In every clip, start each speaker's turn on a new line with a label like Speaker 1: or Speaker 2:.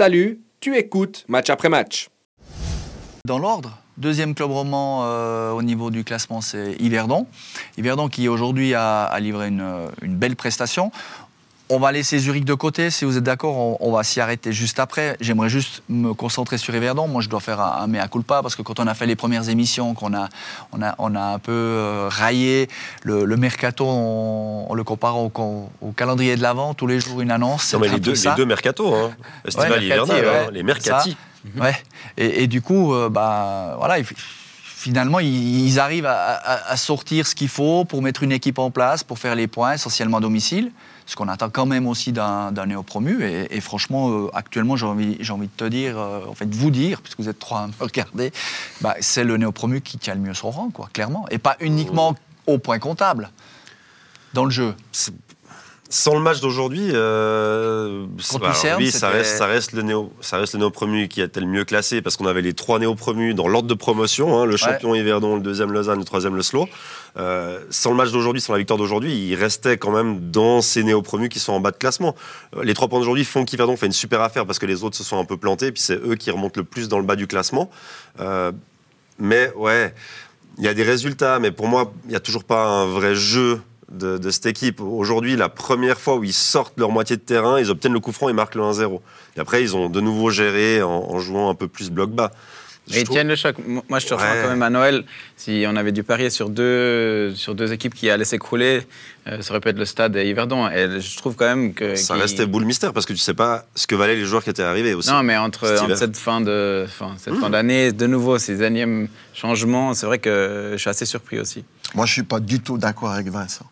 Speaker 1: Salut, tu écoutes match après match.
Speaker 2: Dans l'ordre, deuxième club roman euh, au niveau du classement, c'est Yverdon. Yverdon qui aujourd'hui a, livré une, une belle prestation. On va laisser Zurich de côté, si vous êtes d'accord, on, on va s'y arrêter juste après. J'aimerais juste me concentrer sur Yverdon. Moi, je dois faire un, un mea culpa parce que quand on a fait les premières émissions, qu'on a, on a, on a un peu euh, raillé le, le mercato, on, on le compare au, au calendrier de l'avant, tous les jours une annonce.
Speaker 3: Non, mais les deux, les deux mercato, hein. Estival
Speaker 2: Ouais,
Speaker 3: et hivernal,
Speaker 2: mercati,
Speaker 3: hein,
Speaker 2: ouais.
Speaker 3: les mercati.
Speaker 2: Ouais. Et, et du coup, euh, bah, voilà, il- finalement, ils, arrivent à, à- à sortir ce qu'il faut pour mettre une équipe en place, pour faire les points, essentiellement à domicile. Ce qu'on attend quand même aussi d'un néo-promu. Et, et franchement, euh, actuellement, j'ai envie, j'ai envie de te dire, euh, en fait, de vous dire, puisque vous êtes trois à me regarder, bah, c'est le néo-promu qui tient le mieux son rang, quoi, clairement. Et pas uniquement au point comptable, dans le jeu.
Speaker 3: Sans le match d'aujourd'hui, euh, oui, ça reste, ça reste le néo, ça reste le néo promu qui était le mieux classé parce qu'on avait les trois néo promus dans l'ordre de promotion, hein, le champion Yverdon, le deuxième Lausanne, le troisième le Slow. Euh, sans le match d'aujourd'hui, sans la victoire d'aujourd'hui, il restait quand même dans ces néo promus qui sont en bas de classement. Euh, Les trois points d'aujourd'hui font qu'Yverdon fait une super affaire parce que les autres se sont un peu plantés, puis c'est eux qui remontent le plus dans le bas du classement. Euh, mais ouais, il y a des résultats, mais pour moi, il n'y a toujours pas un vrai jeu de, de cette équipe. Aujourd'hui, la première fois où ils sortent leur moitié de terrain, ils obtiennent le coup franc et marquent le 1-0. Et après, ils ont de nouveau géré en, en jouant un peu plus bloc bas. Je
Speaker 4: Et ils
Speaker 3: trouve-
Speaker 4: tiennent le choc. Mo- Moi, je te rejoins
Speaker 3: Ouais.
Speaker 4: quand même à Noël. Si on avait dû parier sur deux, sur deux équipes qui allaient s'écrouler, euh, ça aurait pu être le stade et Yverdon. Et je trouve quand même que.
Speaker 3: Ça
Speaker 4: qu'ils-
Speaker 3: restait boule mystère parce que tu sais pas ce que valaient les joueurs qui étaient arrivés aussi.
Speaker 4: Non, mais entre,
Speaker 3: Cet
Speaker 4: entre
Speaker 3: hiver.
Speaker 4: cette fin de fin, cette
Speaker 3: Mmh.
Speaker 4: fin d'année, de nouveau ces énièmes changements, c'est vrai que je suis assez surpris aussi.
Speaker 5: Moi, je suis pas du tout d'accord avec Vincent.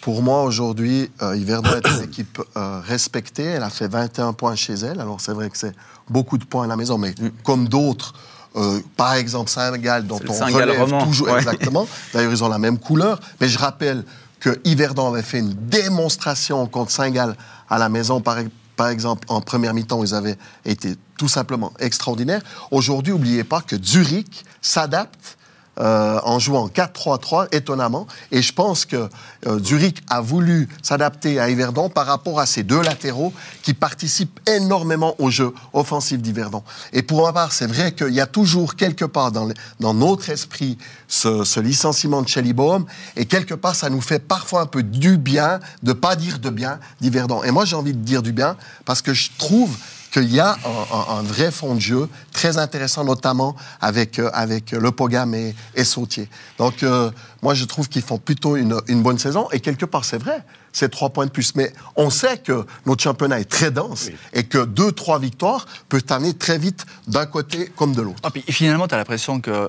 Speaker 5: Pour moi, aujourd'hui, euh, Yverdon est une équipe euh, respectée. Elle a fait 21 points chez elle. Alors, c'est vrai que c'est beaucoup de points à la maison, mais comme d'autres, euh, par exemple Saint-Gall, dont on relève
Speaker 4: roman.
Speaker 5: toujours
Speaker 4: Ouais.
Speaker 5: exactement. D'ailleurs, ils ont la même couleur. Mais je rappelle que Yverdon avait fait une démonstration contre Saint-Gall à la maison, par, par exemple, en première mi-temps, où ils avaient été tout simplement extraordinaires. Aujourd'hui, n'oubliez pas que Zurich s'adapte euh, en jouant 4-3-3, étonnamment. Et je pense que euh, Zurich a voulu s'adapter à Yverdon par rapport à ces deux latéraux qui participent énormément au jeu offensif d'Yverdon. Et pour ma part, c'est vrai qu'il y a toujours quelque part dans, dans notre esprit ce, ce licenciement de Shelly Bohm. Et quelque part, ça nous fait parfois un peu du bien de pas dire de bien d'Yverdon. Et moi, j'ai envie de dire du bien parce que je trouve qu'il y a un, un- vrai fond de jeu très intéressant, notamment avec, euh, avec Le Pogam et, et Sautier. Donc, euh, moi, je trouve qu'ils font plutôt une, une bonne saison. Et quelque part, c'est vrai, c'est trois points de plus. Mais on sait que notre championnat est très dense et que deux, trois victoires peuvent amener très vite d'un côté comme de l'autre.
Speaker 2: Ah, puis finalement, tu as l'impression qu'ils
Speaker 3: pas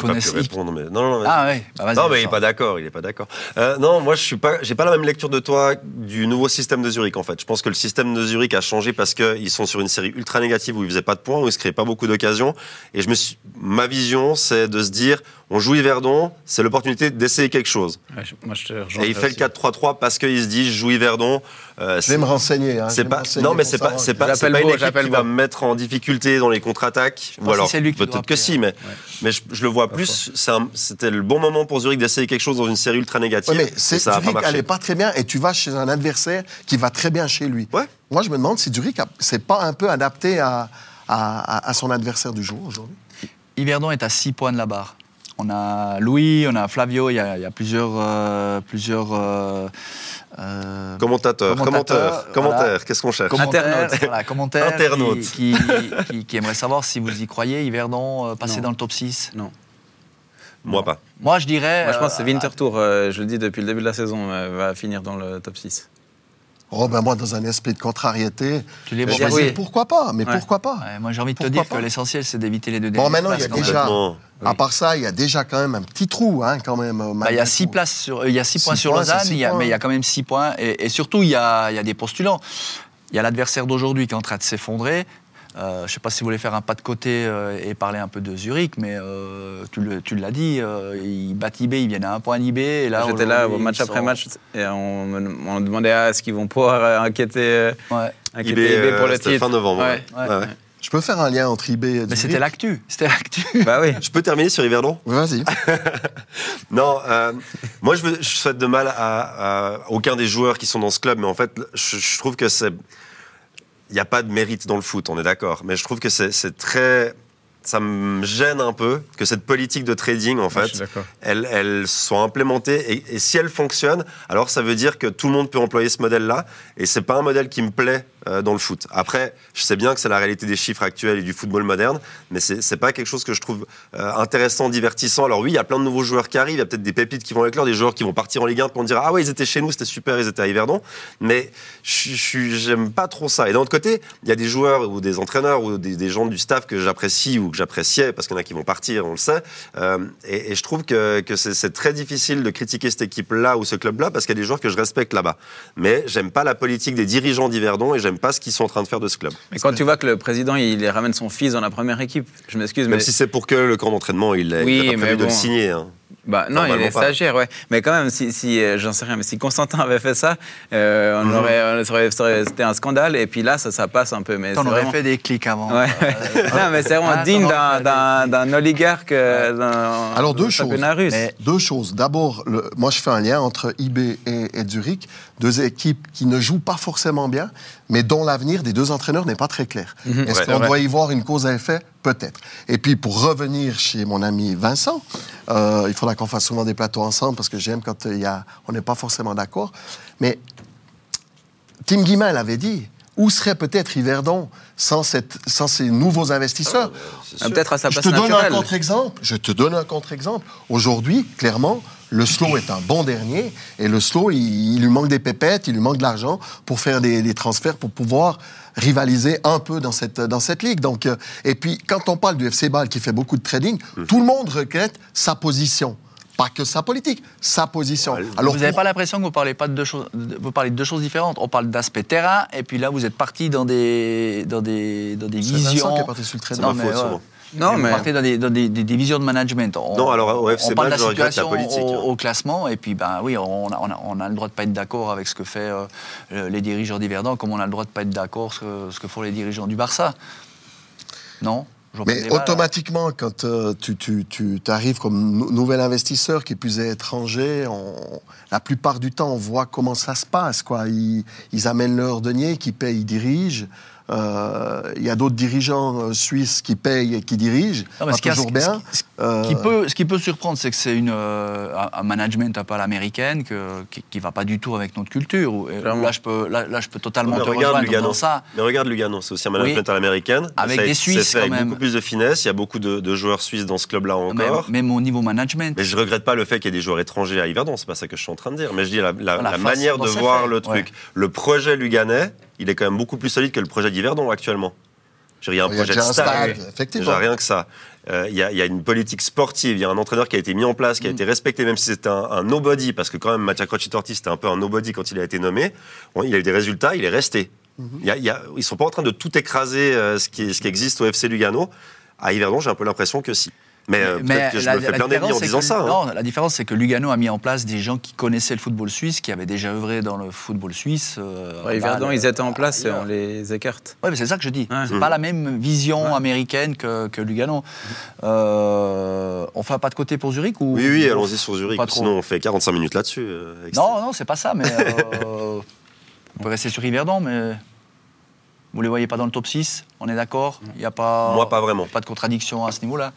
Speaker 2: connaissent. ils-
Speaker 3: répondre, mais non, non, non,
Speaker 2: Ah ouais, bah.
Speaker 3: Non, mais il est
Speaker 2: Vincent.
Speaker 3: pas d'accord. Il est pas d'accord. Euh, non, moi, je suis pas. J'ai pas la même lecture de toi du nouveau système de Zurich. En fait, je pense que le système de Zurich a changé parce qu'ils sont sur une série ultra négative où ils faisaient pas de points, où ils se créaient pas beaucoup d'occasions. Et je me suis. Ma vision, c'est de se dire, on joue Yverdon, c'est l'opportunité d'essayer quelque chose.
Speaker 4: Ouais, moi, je te rejoins.
Speaker 3: Et il fait le 4-3-3 parce qu'il se dit, je joue Yverdon. Euh,
Speaker 5: Je vais me renseigner. hein,
Speaker 3: c'est pas,
Speaker 5: me renseigner
Speaker 3: non, mais c'est pas, c'est pas, pas une équipe qui va me mettre en difficulté dans les contre-attaques. Ou alors,
Speaker 2: que c'est lui qui doit
Speaker 3: peut-être que si, mais,
Speaker 4: Ouais.
Speaker 3: mais je, je le vois plus. C'était le bon moment pour Zurich d'essayer quelque chose dans une série ultra négative.
Speaker 5: Ouais, mais c'est
Speaker 3: ça
Speaker 5: Zurich, est pas très bien et tu vas chez un adversaire qui va très bien chez lui.
Speaker 3: Ouais.
Speaker 5: Moi, je me demande si Zurich a- c'est pas un peu adapté à, à, à- à son adversaire du jour aujourd'hui.
Speaker 2: Yverdon est à 6 points de la barre. On a Louis, on a Flavio, il y a, il y a plusieurs. euh, plusieurs euh, euh,
Speaker 3: Commentateur,
Speaker 2: Commentateur,
Speaker 3: commentaire, commentaire,
Speaker 2: voilà.
Speaker 3: qu'est-ce qu'on cherche?
Speaker 2: Commentaires,
Speaker 4: Internaute.
Speaker 2: voilà, commentaires
Speaker 3: Internaute.
Speaker 2: Qui, qui, qui- qui aimeraient savoir si vous y croyez, Yverdon euh, passer
Speaker 4: Non.
Speaker 2: dans le top 6.
Speaker 4: Non.
Speaker 3: Moi pas.
Speaker 2: Moi, je dirais.
Speaker 4: Moi, je pense que c'est Winterthur, euh, je le dis depuis le début de la saison, euh, va finir dans le top 6.
Speaker 5: Oh, ben moi, dans un esprit de contrariété,
Speaker 2: Tu les vois
Speaker 4: oui.
Speaker 5: pourquoi pas? Mais
Speaker 4: Ouais.
Speaker 5: pourquoi pas?
Speaker 2: Ouais, moi, j'ai envie de te dire
Speaker 5: pas?
Speaker 2: que l'essentiel, c'est d'éviter les deux
Speaker 5: Bon,
Speaker 2: dernières
Speaker 5: maintenant, il y a déjà-. À part ça, il y a déjà quand même un petit trou, hein, quand même.
Speaker 2: Bah, il y a 6 places sur, euh, il y a six
Speaker 5: Six
Speaker 2: points sur Lausanne,
Speaker 5: six
Speaker 2: il y a-
Speaker 5: points.
Speaker 2: mais il y a quand même 6 points. Et, et surtout, il y a, il y a des postulants. Il y a l'adversaire d'aujourd'hui qui est en train de s'effondrer. Euh, je ne sais pas si vous voulez faire un pas de côté euh, et parler un peu de Zurich, mais euh, tu le- tu l'as dit, euh, ils battent IB, ils viennent à un point. Et là,
Speaker 4: J'étais là match après
Speaker 2: sont-
Speaker 4: match et on me, on me demandait ah, est-ce qu'ils vont pouvoir euh, inquiéter, euh,
Speaker 2: Ouais.
Speaker 4: inquiéter
Speaker 3: IB,
Speaker 4: IB pour
Speaker 3: euh,
Speaker 4: le
Speaker 3: c'était
Speaker 4: titre.
Speaker 3: fin novembre.
Speaker 4: Ouais.
Speaker 3: ouais.
Speaker 2: Ouais.
Speaker 3: Ouais, ouais.
Speaker 5: Je peux faire un lien entre IB et
Speaker 2: Mais
Speaker 5: Zurich
Speaker 2: c'était l'actu. C'était l'actu.
Speaker 4: Bah oui.
Speaker 3: Je peux terminer sur Yverdon?
Speaker 5: Vas-y.
Speaker 3: Non, euh, moi je, veux, je souhaite de mal à, à aucun des joueurs qui sont dans ce club, mais en fait, je, je trouve que c'est il n'y a pas de mérite dans le foot, on est d'accord. Mais je trouve que c'est très. Ça me gêne un peu que cette politique de trading, en
Speaker 4: je
Speaker 3: fait, elle, elle soit implémentée. Et, et si elle fonctionne, alors ça veut dire que tout le monde peut employer ce modèle-là. Et c'est pas un modèle qui me plaît dans le foot. Après, je sais bien que c'est la réalité des chiffres actuels et du football moderne, mais c'est pas quelque chose que je trouve euh, intéressant, divertissant. Alors oui, il y a plein de nouveaux joueurs qui arrivent. Il y a peut-être des pépites qui vont éclore, des joueurs qui vont partir en Ligue 1 pour dire ah ouais ils étaient chez nous, c'était super, ils étaient à Yverdon. Mais j'aime pas trop ça. Et d'un autre côté, il y a des joueurs ou des entraîneurs ou des, gens du staff que j'apprécie ou que j'appréciais parce qu'il y en a qui vont partir, on le sait. Euh, et, je trouve que, que c'est très difficile de critiquer cette équipe-là ou ce club-là parce qu'il y a des joueurs que je respecte là-bas. Mais j'aime pas la politique des dirigeants d'Yverdon et j'aime pas ce qu'ils sont en train de faire de ce club.
Speaker 4: Mais quand tu vois que le président, il ramène son fils dans la première équipe, je m'excuse,
Speaker 3: Même
Speaker 4: mais.
Speaker 3: si c'est pour que le camp d'entraînement, il a,
Speaker 4: Oui,
Speaker 3: pas prévu de le signer. hein.
Speaker 4: Bah, non, il est stagiaire, ouais. Mais quand même, si, si euh, j'en sais rien, mais si Constantin avait fait ça, euh, on
Speaker 3: Mhm.
Speaker 4: aurait, on aurait- ça aurait- c'était un scandale. Et puis là, ça, ça passe un peu. Mais
Speaker 2: T'en aurais
Speaker 4: vraiment-
Speaker 2: fait des clics avant.
Speaker 4: Ouais. non, mais c'est vraiment
Speaker 2: Ah,
Speaker 4: digne d'un- oligarque. euh, d'un
Speaker 5: Alors, deux choses.
Speaker 4: championnat russe.
Speaker 5: Mais deux choses. D'abord, le- moi, je fais un lien entre IB et, et Zurich, deux équipes qui ne jouent pas forcément bien, mais dont l'avenir des deux entraîneurs n'est pas très clair. Est-ce
Speaker 3: Ouais,
Speaker 5: qu'on doit y voir une cause à effet? Peut-être. Et puis, pour revenir chez mon ami Vincent, euh, il faudra qu'on fasse souvent des plateaux ensemble parce que j'aime quand il y a, on n'est pas forcément d'accord. Mais Tim Guimel avait dit où serait peut-être Yverdon sans, cette, sans ces nouveaux investisseurs?
Speaker 4: Ah,
Speaker 3: sûr.
Speaker 4: Peut-être à sa
Speaker 5: je te donne un
Speaker 4: naturelle.
Speaker 5: contre-exemple. Je te donne un contre-exemple. Aujourd'hui, clairement, le slow est un bon dernier et le slow, il, il lui manque des pépettes, il lui manque de l'argent pour faire des, des transferts pour pouvoir rivaliser un peu dans cette, dans cette ligue. Donc, euh, et puis, quand on parle du FC Bâle qui fait beaucoup de trading,
Speaker 3: Hum.
Speaker 5: tout le monde regrette sa position. Pas que sa politique, sa position. Alors,
Speaker 2: vous n'avez
Speaker 5: pour-
Speaker 2: pas l'impression que vous parlez pas de deux choses, vous parlez de deux choses différentes. On parle d'aspect terrain, et puis là, vous êtes parti dans des, dans des, dans des
Speaker 5: C'est Vincent
Speaker 2: visions.
Speaker 5: qui est parti sur le trading.
Speaker 2: Non, mais,
Speaker 3: faute,
Speaker 2: ouais.
Speaker 4: Non,
Speaker 2: Vous
Speaker 4: mais-
Speaker 2: partez dans des, dans des, des- des visions de management. On,
Speaker 3: Non, alors, au FC
Speaker 2: on parle de
Speaker 3: Bâle,
Speaker 2: la
Speaker 3: je regrette la
Speaker 2: situation
Speaker 3: politique,
Speaker 2: au, au classement, et puis ben oui, on a, on a- on a le droit de pas être d'accord avec ce que fait euh, les dirigeants d'Yverdon, comme on a le droit de pas être d'accord ce que, ce que font les dirigeants du Barça. Non?
Speaker 5: Mais automatiquement, quand euh, tu, tu, tu arrives comme nou- nouvel investisseur qui plus est étranger, on- la plupart du temps, on voit comment ça se passe. Quoi. Ils, ils amènent leur denier, qui payent, ils dirigent. Euh, Il y a d'autres dirigeants euh, suisses qui payent et qui dirigent.
Speaker 2: Non,
Speaker 5: pas
Speaker 2: ce qui a-
Speaker 5: toujours
Speaker 2: ce-
Speaker 5: bien.
Speaker 2: ce-
Speaker 5: Euh,
Speaker 2: Ce qui peut, ce qui peut surprendre, c'est que c'est une, euh, un management un peu à l'américaine que, qui ne va pas du tout avec notre culture. Où-. Là, je peux, là, là, je peux totalement
Speaker 3: Mais
Speaker 2: te
Speaker 3: regarde Lugano.
Speaker 2: dans ça.
Speaker 3: Mais regarde Lugano, c'est aussi un management
Speaker 2: Oui.
Speaker 3: à l'américaine.
Speaker 2: Avec
Speaker 3: Ça
Speaker 2: des
Speaker 3: c'est
Speaker 2: Suisses,
Speaker 3: fait avec
Speaker 2: quand même.
Speaker 3: beaucoup plus de finesse. Il y a beaucoup de, de joueurs suisses dans ce club-là
Speaker 2: Même,
Speaker 3: encore.
Speaker 2: même au niveau management.
Speaker 3: Mais je regrette pas le fait qu'il y ait des joueurs étrangers à Yverdon, c'est pas ça que je suis en train de dire. Mais je dis la, la-
Speaker 2: La
Speaker 3: la
Speaker 2: façon
Speaker 3: manière de voir
Speaker 2: fait,
Speaker 3: le truc. Le projet luganais, il est quand même beaucoup plus solide que le projet d'Yverdon actuellement. Il y a un
Speaker 5: il y a
Speaker 3: projet de stade.
Speaker 5: effectivement.
Speaker 3: Déjà rien que ça. Euh, Il y, a- il y a une politique sportive, il y a un entraîneur qui a été mis en place, qui
Speaker 2: Mm.
Speaker 3: a été respecté, même si c'était un, un nobody, parce que quand même Mattia Crocitorti c'était un peu un nobody quand il a été nommé. Bon, il a eu des résultats, il est resté.
Speaker 5: Mm-hmm.
Speaker 3: Il y a- il y a- ils sont pas en train de tout écraser euh, ce, qui, ce qui existe au FC Lugano. À Yverdon, j'ai un peu l'impression que si. Mais, euh, peut-être que je
Speaker 2: la-
Speaker 3: me fais plein d'ennemis en
Speaker 2: c'est
Speaker 3: disant
Speaker 2: que-
Speaker 3: ça. hein.
Speaker 2: Non, la différence, c'est que Lugano a mis en place des gens qui connaissaient le football suisse, qui avaient déjà œuvré dans le football suisse. euh,
Speaker 4: Ouais, ils étaient en
Speaker 2: euh,
Speaker 4: place et on les écarte.
Speaker 2: Oui, mais c'est ça que je dis.
Speaker 4: Ouais.
Speaker 2: C'est pas la même vision américaine que, que Lugano. Euh, on fait un pas de côté pour Zurich ou
Speaker 3: Oui, oui, allons-y sur Zurich.
Speaker 2: Pas trop.
Speaker 3: Sinon, on fait 45 minutes là-dessus. euh,
Speaker 2: Non, non, c'est pas ça, mais euh, on peut rester sur Yverdon, mais vous les voyez pas dans le top 6, on est d'accord Il n'y a pas,
Speaker 3: Moi, pas vraiment.
Speaker 2: pas de contradiction à ce niveau-là.